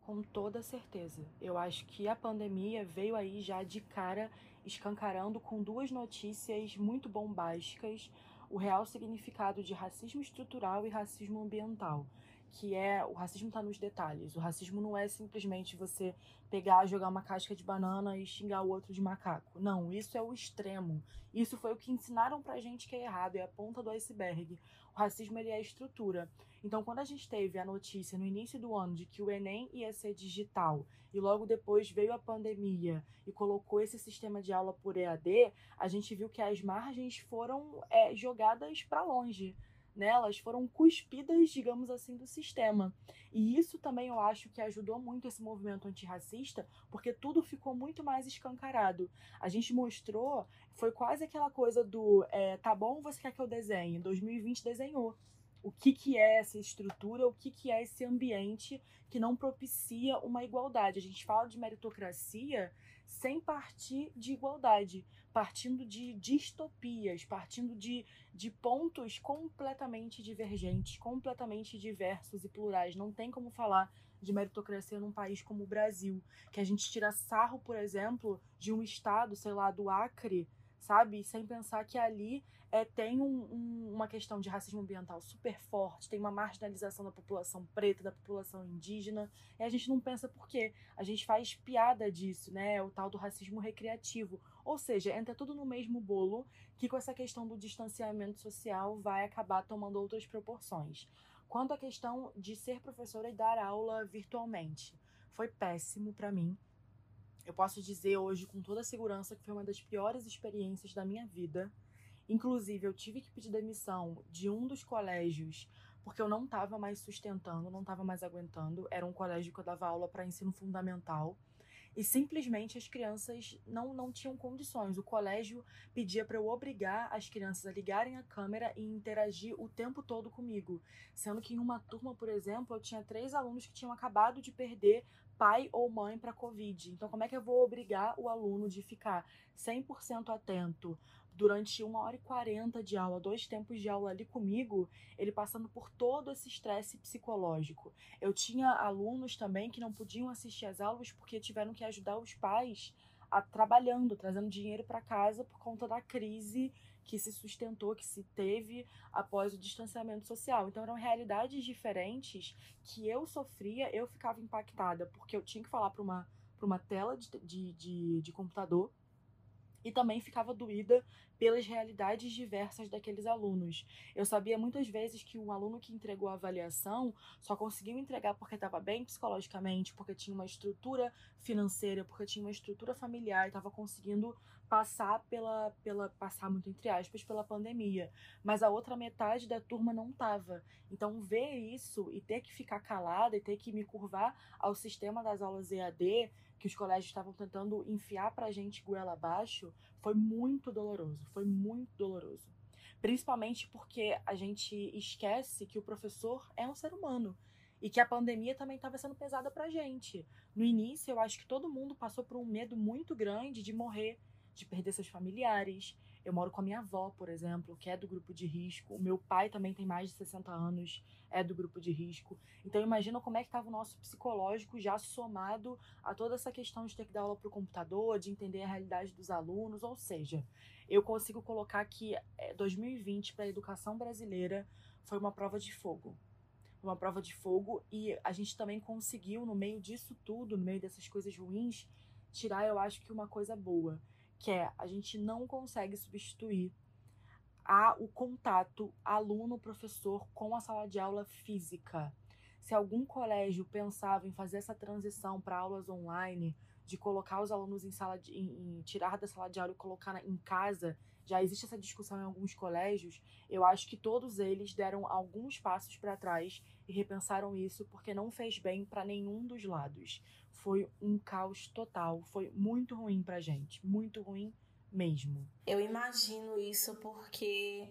Com toda certeza. Eu acho que a pandemia veio aí já de cara escancarando com duas notícias muito bombásticas o real significado de racismo estrutural e racismo ambiental que é o racismo está nos detalhes. O racismo não é simplesmente você pegar, jogar uma casca de banana e xingar o outro de macaco. Não, isso é o extremo. Isso foi o que ensinaram pra gente que é errado, é a ponta do iceberg. O racismo ele é a estrutura. Então, quando a gente teve a notícia no início do ano de que o ENEM ia ser digital e logo depois veio a pandemia e colocou esse sistema de aula por EAD, a gente viu que as margens foram é, jogadas para longe nelas foram cuspidas, digamos assim, do sistema. E isso também eu acho que ajudou muito esse movimento antirracista, porque tudo ficou muito mais escancarado. A gente mostrou, foi quase aquela coisa do é, tá bom, você quer que eu desenhe? 2020 desenhou. O que, que é essa estrutura, o que, que é esse ambiente que não propicia uma igualdade. A gente fala de meritocracia sem partir de igualdade, partindo de distopias, partindo de, de pontos completamente divergentes, completamente diversos e plurais. Não tem como falar de meritocracia num país como o Brasil, que a gente tira sarro, por exemplo, de um estado, sei lá, do Acre, sabe? Sem pensar que ali é, tem um, um, uma questão de racismo ambiental super forte, tem uma marginalização da população preta, da população indígena, e a gente não pensa por quê. A gente faz piada disso, né? O tal do racismo recreativo. Ou seja, entra tudo no mesmo bolo que com essa questão do distanciamento social vai acabar tomando outras proporções. Quanto à questão de ser professora e dar aula virtualmente, foi péssimo para mim. Eu posso dizer hoje com toda segurança que foi uma das piores experiências da minha vida Inclusive, eu tive que pedir demissão de um dos colégios porque eu não estava mais sustentando, não estava mais aguentando. Era um colégio que eu dava aula para ensino fundamental. E simplesmente as crianças não, não tinham condições. O colégio pedia para eu obrigar as crianças a ligarem a câmera e interagir o tempo todo comigo. Sendo que em uma turma, por exemplo, eu tinha três alunos que tinham acabado de perder pai ou mãe para Covid. Então, como é que eu vou obrigar o aluno de ficar 100% atento durante uma hora e quarenta de aula, dois tempos de aula ali comigo, ele passando por todo esse estresse psicológico. Eu tinha alunos também que não podiam assistir às aulas porque tiveram que ajudar os pais a trabalhando, trazendo dinheiro para casa por conta da crise que se sustentou, que se teve após o distanciamento social. Então eram realidades diferentes que eu sofria, eu ficava impactada, porque eu tinha que falar para uma, uma tela de, de, de, de computador e também ficava doída pelas realidades diversas daqueles alunos. Eu sabia muitas vezes que um aluno que entregou a avaliação só conseguiu entregar porque estava bem psicologicamente, porque tinha uma estrutura financeira, porque tinha uma estrutura familiar e estava conseguindo passar pela, pela passar muito entre aspas pela pandemia, mas a outra metade da turma não tava. Então ver isso e ter que ficar calada e ter que me curvar ao sistema das aulas EAD que os colégios estavam tentando enfiar pra gente goela abaixo foi muito doloroso, foi muito doloroso. Principalmente porque a gente esquece que o professor é um ser humano e que a pandemia também estava sendo pesada pra gente. No início, eu acho que todo mundo passou por um medo muito grande de morrer, de perder seus familiares. Eu moro com a minha avó, por exemplo, que é do grupo de risco. O meu pai também tem mais de 60 anos, é do grupo de risco. Então imagina como é que estava o nosso psicológico já somado a toda essa questão de ter que dar aula para o computador, de entender a realidade dos alunos. Ou seja, eu consigo colocar que 2020 para a educação brasileira foi uma prova de fogo uma prova de fogo e a gente também conseguiu no meio disso tudo, no meio dessas coisas ruins, tirar eu acho que uma coisa boa, que é a gente não consegue substituir a, o contato aluno-professor com a sala de aula física. Se algum colégio pensava em fazer essa transição para aulas online, de colocar os alunos em sala de, em, em, tirar da sala de aula e colocar em casa, já existe essa discussão em alguns colégios. Eu acho que todos eles deram alguns passos para trás e repensaram isso porque não fez bem para nenhum dos lados foi um caos total. Foi muito ruim pra gente. Muito ruim mesmo. Eu imagino isso porque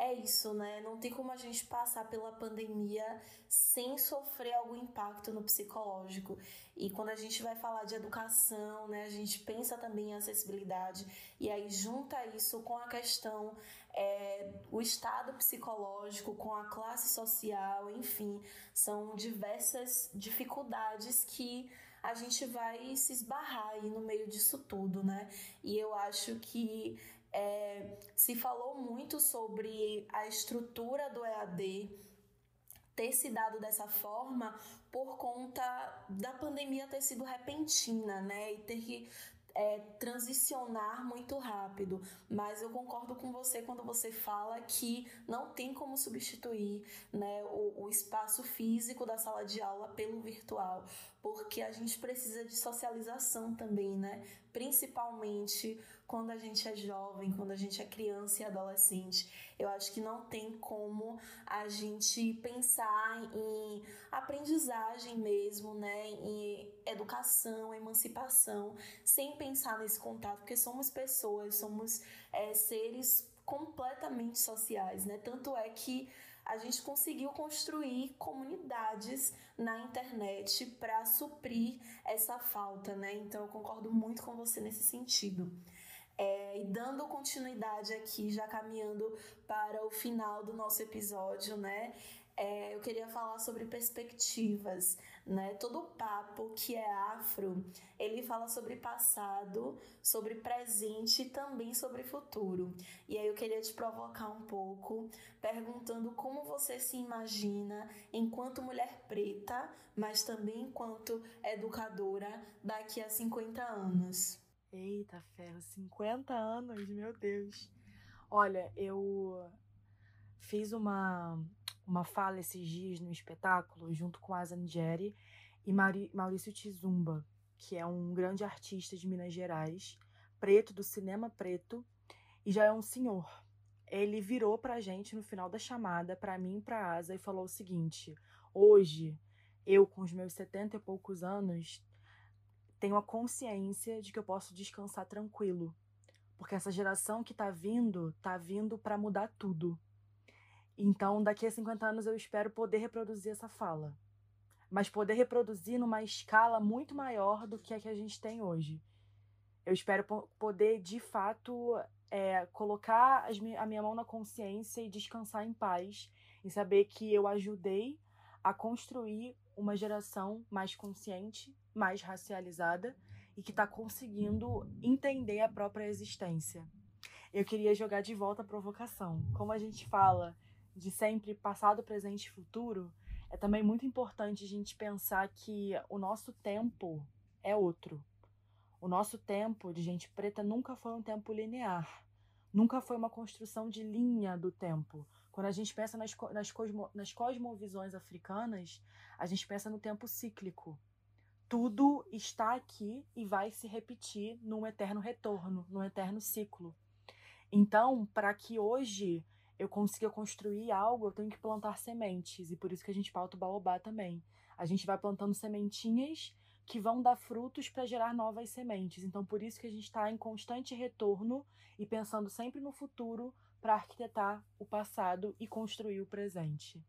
é isso, né? Não tem como a gente passar pela pandemia sem sofrer algum impacto no psicológico. E quando a gente vai falar de educação, né, a gente pensa também em acessibilidade e aí junta isso com a questão é, o estado psicológico, com a classe social, enfim, são diversas dificuldades que a gente vai se esbarrar aí no meio disso tudo, né? E eu acho que é, se falou muito sobre a estrutura do EAD ter se dado dessa forma por conta da pandemia ter sido repentina, né? E ter que é, transicionar muito rápido, mas eu concordo com você quando você fala que não tem como substituir né, o, o espaço físico da sala de aula pelo virtual, porque a gente precisa de socialização também, né? Principalmente quando a gente é jovem, quando a gente é criança e adolescente. Eu acho que não tem como a gente pensar em aprendizagem mesmo, né, em educação, emancipação, sem pensar nesse contato, porque somos pessoas, somos é, seres completamente sociais, né? Tanto é que a gente conseguiu construir comunidades na internet para suprir essa falta, né? Então eu concordo muito com você nesse sentido. É, e dando continuidade aqui, já caminhando para o final do nosso episódio, né? é, eu queria falar sobre perspectivas, né? Todo papo que é afro, ele fala sobre passado, sobre presente e também sobre futuro. E aí eu queria te provocar um pouco, perguntando como você se imagina enquanto mulher preta, mas também enquanto educadora daqui a 50 anos. Eita ferro, 50 anos, meu Deus. Olha, eu fiz uma uma fala esses dias no espetáculo, junto com Asa Jerry e Maurício Tizumba, que é um grande artista de Minas Gerais, preto do cinema preto, e já é um senhor. Ele virou pra gente no final da chamada, para mim e pra Asa, e falou o seguinte: hoje, eu, com os meus setenta e poucos anos, tenho a consciência de que eu posso descansar tranquilo. Porque essa geração que tá vindo, tá vindo para mudar tudo. Então, daqui a 50 anos eu espero poder reproduzir essa fala. Mas poder reproduzir numa escala muito maior do que a que a gente tem hoje. Eu espero poder, de fato, é, colocar a minha mão na consciência e descansar em paz, e saber que eu ajudei a construir uma geração mais consciente, mais racializada e que está conseguindo entender a própria existência. Eu queria jogar de volta a provocação. Como a gente fala de sempre passado, presente e futuro, é também muito importante a gente pensar que o nosso tempo é outro. O nosso tempo de gente preta nunca foi um tempo linear. Nunca foi uma construção de linha do tempo. Quando a gente pensa nas, nas, cosmo, nas cosmovisões africanas, a gente pensa no tempo cíclico. Tudo está aqui e vai se repetir num eterno retorno, num eterno ciclo. Então, para que hoje eu consiga construir algo, eu tenho que plantar sementes. E por isso que a gente pauta o baobá também. A gente vai plantando sementinhas que vão dar frutos para gerar novas sementes. Então, por isso que a gente está em constante retorno e pensando sempre no futuro para arquitetar o passado e construir o presente.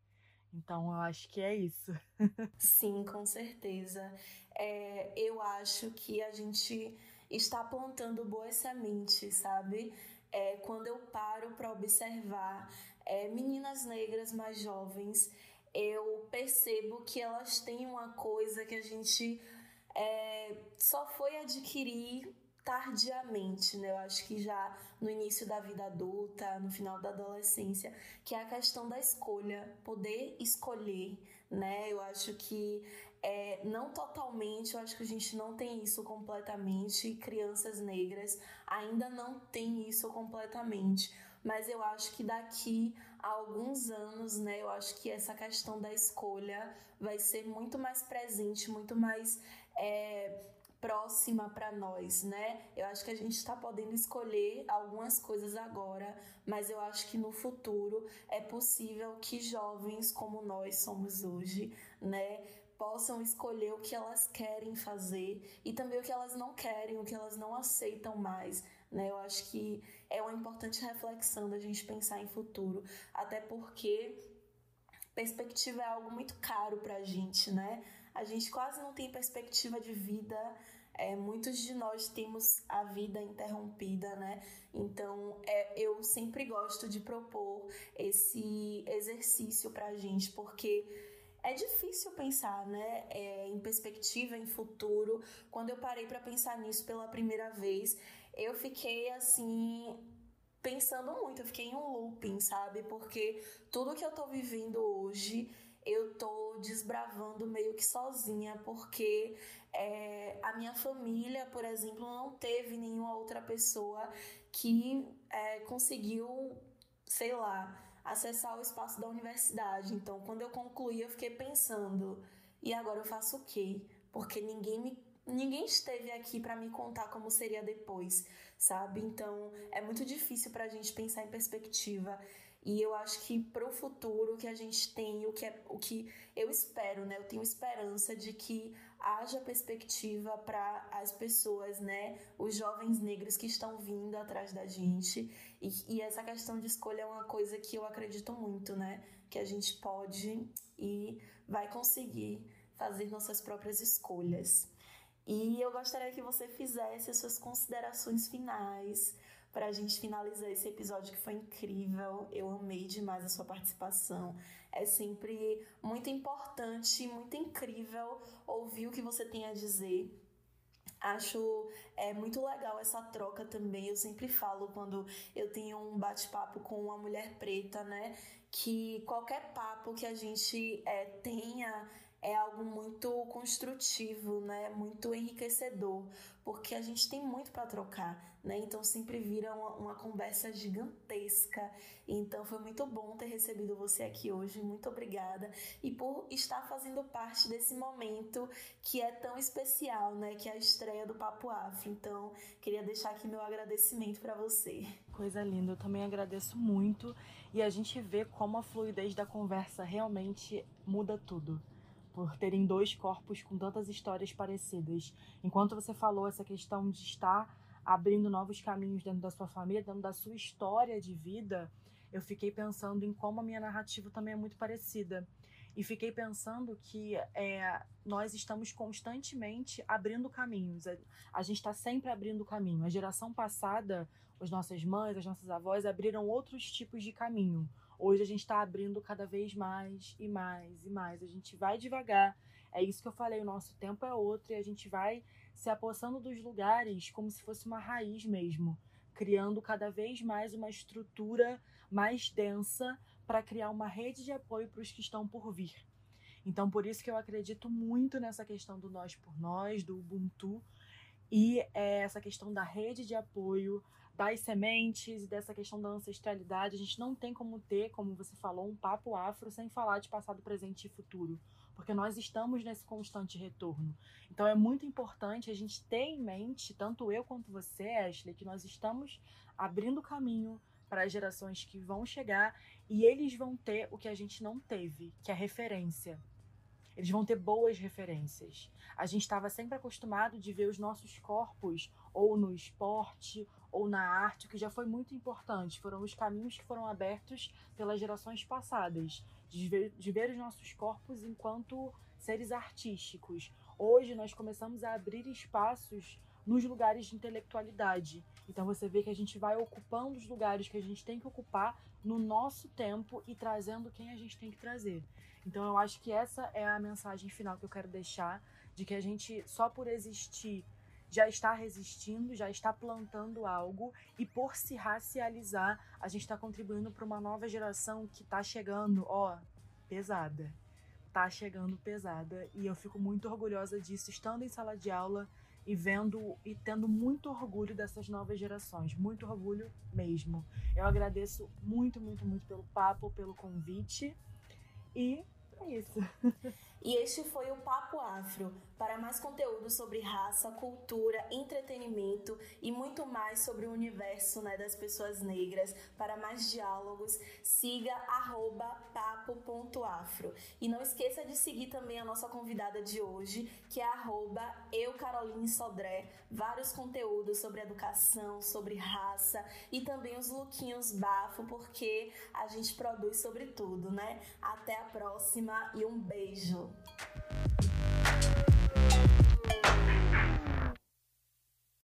Então, eu acho que é isso. Sim, com certeza. É, eu acho que a gente está plantando boas sementes, sabe? é, quando eu paro para observar é, meninas negras mais jovens, eu percebo que elas têm uma coisa que a gente é, só foi adquirir tardiamente, né? Eu acho que já no início da vida adulta, no final da adolescência, que é a questão da escolha, poder escolher, né? Eu acho que é, não totalmente, eu acho que a gente não tem isso completamente. Crianças negras ainda não tem isso completamente. Mas eu acho que daqui a alguns anos, né, eu acho que essa questão da escolha vai ser muito mais presente, muito mais é, próxima para nós, né? Eu acho que a gente está podendo escolher algumas coisas agora, mas eu acho que no futuro é possível que jovens como nós somos hoje, né, possam escolher o que elas querem fazer e também o que elas não querem, o que elas não aceitam mais. Né? Eu acho que é uma importante reflexão da gente pensar em futuro, até porque perspectiva é algo muito caro para a gente, né? A gente quase não tem perspectiva de vida. É, muitos de nós temos a vida interrompida, né? Então, é, eu sempre gosto de propor esse exercício para a gente, porque é difícil pensar, né, é, em perspectiva, em futuro. Quando eu parei para pensar nisso pela primeira vez, eu fiquei assim pensando muito, eu fiquei em um looping, sabe? Porque tudo que eu tô vivendo hoje, eu tô desbravando meio que sozinha, porque é, a minha família, por exemplo, não teve nenhuma outra pessoa que é, conseguiu, sei lá, acessar o espaço da universidade. Então, quando eu concluí, eu fiquei pensando: e agora eu faço o quê? Porque ninguém me, ninguém esteve aqui para me contar como seria depois, sabe? Então é muito difícil para a gente pensar em perspectiva. E eu acho que para o futuro que a gente tem, o que é, o que eu espero, né? Eu tenho esperança de que haja perspectiva para as pessoas, né? Os jovens negros que estão vindo atrás da gente. E, e essa questão de escolha é uma coisa que eu acredito muito, né? Que a gente pode e vai conseguir fazer nossas próprias escolhas. E eu gostaria que você fizesse as suas considerações finais para a gente finalizar esse episódio que foi incrível. Eu amei demais a sua participação. É sempre muito importante, muito incrível ouvir o que você tem a dizer. Acho é muito legal essa troca também. Eu sempre falo quando eu tenho um bate-papo com uma mulher preta, né? Que qualquer papo que a gente é, tenha é algo muito construtivo, né? Muito enriquecedor, porque a gente tem muito para trocar, né? Então sempre vira uma, uma, conversa gigantesca. Então foi muito bom ter recebido você aqui hoje, muito obrigada e por estar fazendo parte desse momento que é tão especial, né? Que é a estreia do Papo Afro. Então queria deixar aqui meu agradecimento para você. Coisa linda, eu também agradeço muito e a gente vê como a fluidez da conversa realmente muda tudo por terem dois corpos com tantas histórias parecidas. Enquanto você falou essa questão de estar abrindo novos caminhos dentro da sua família, dentro da sua história de vida, eu fiquei pensando em como a minha narrativa também é muito parecida. E fiquei pensando que é, nós estamos constantemente abrindo caminhos. A gente está sempre abrindo caminho. A geração passada, as nossas mães, as nossas avós abriram outros tipos de caminho. Hoje a gente está abrindo cada vez mais e mais e mais. A gente vai devagar. É isso que eu falei, o nosso tempo é outro e a gente vai se apossando dos lugares como se fosse uma raiz mesmo, criando cada vez mais uma estrutura mais densa para criar uma rede de apoio para os que estão por vir. Então, por isso que eu acredito muito nessa questão do nós por nós, do Ubuntu, e é, essa questão da rede de apoio, das sementes e dessa questão da ancestralidade. A gente não tem como ter, como você falou, um papo afro sem falar de passado, presente e futuro, porque nós estamos nesse constante retorno. Então é muito importante a gente ter em mente, tanto eu quanto você, Ashley, que nós estamos abrindo caminho para as gerações que vão chegar e eles vão ter o que a gente não teve, que é referência. Eles vão ter boas referências. A gente estava sempre acostumado de ver os nossos corpos ou no esporte ou na arte, o que já foi muito importante. Foram os caminhos que foram abertos pelas gerações passadas, de ver, de ver os nossos corpos enquanto seres artísticos. Hoje nós começamos a abrir espaços nos lugares de intelectualidade. Então você vê que a gente vai ocupando os lugares que a gente tem que ocupar no nosso tempo e trazendo quem a gente tem que trazer. Então eu acho que essa é a mensagem final que eu quero deixar de que a gente só por existir já está resistindo, já está plantando algo e por se racializar, a gente está contribuindo para uma nova geração que está chegando, ó, pesada. Tá chegando pesada e eu fico muito orgulhosa disso, estando em sala de aula e vendo e tendo muito orgulho dessas novas gerações, muito orgulho mesmo. Eu agradeço muito, muito, muito pelo papo, pelo convite e é isso. E este foi o Papo Afro. Para mais conteúdo sobre raça, cultura, entretenimento e muito mais sobre o universo né, das pessoas negras, para mais diálogos, siga papo.afro. E não esqueça de seguir também a nossa convidada de hoje, que é arroba Sodré. Vários conteúdos sobre educação, sobre raça e também os lookinhos bafo, porque a gente produz sobre tudo, né? Até a próxima e um beijo! Thank you.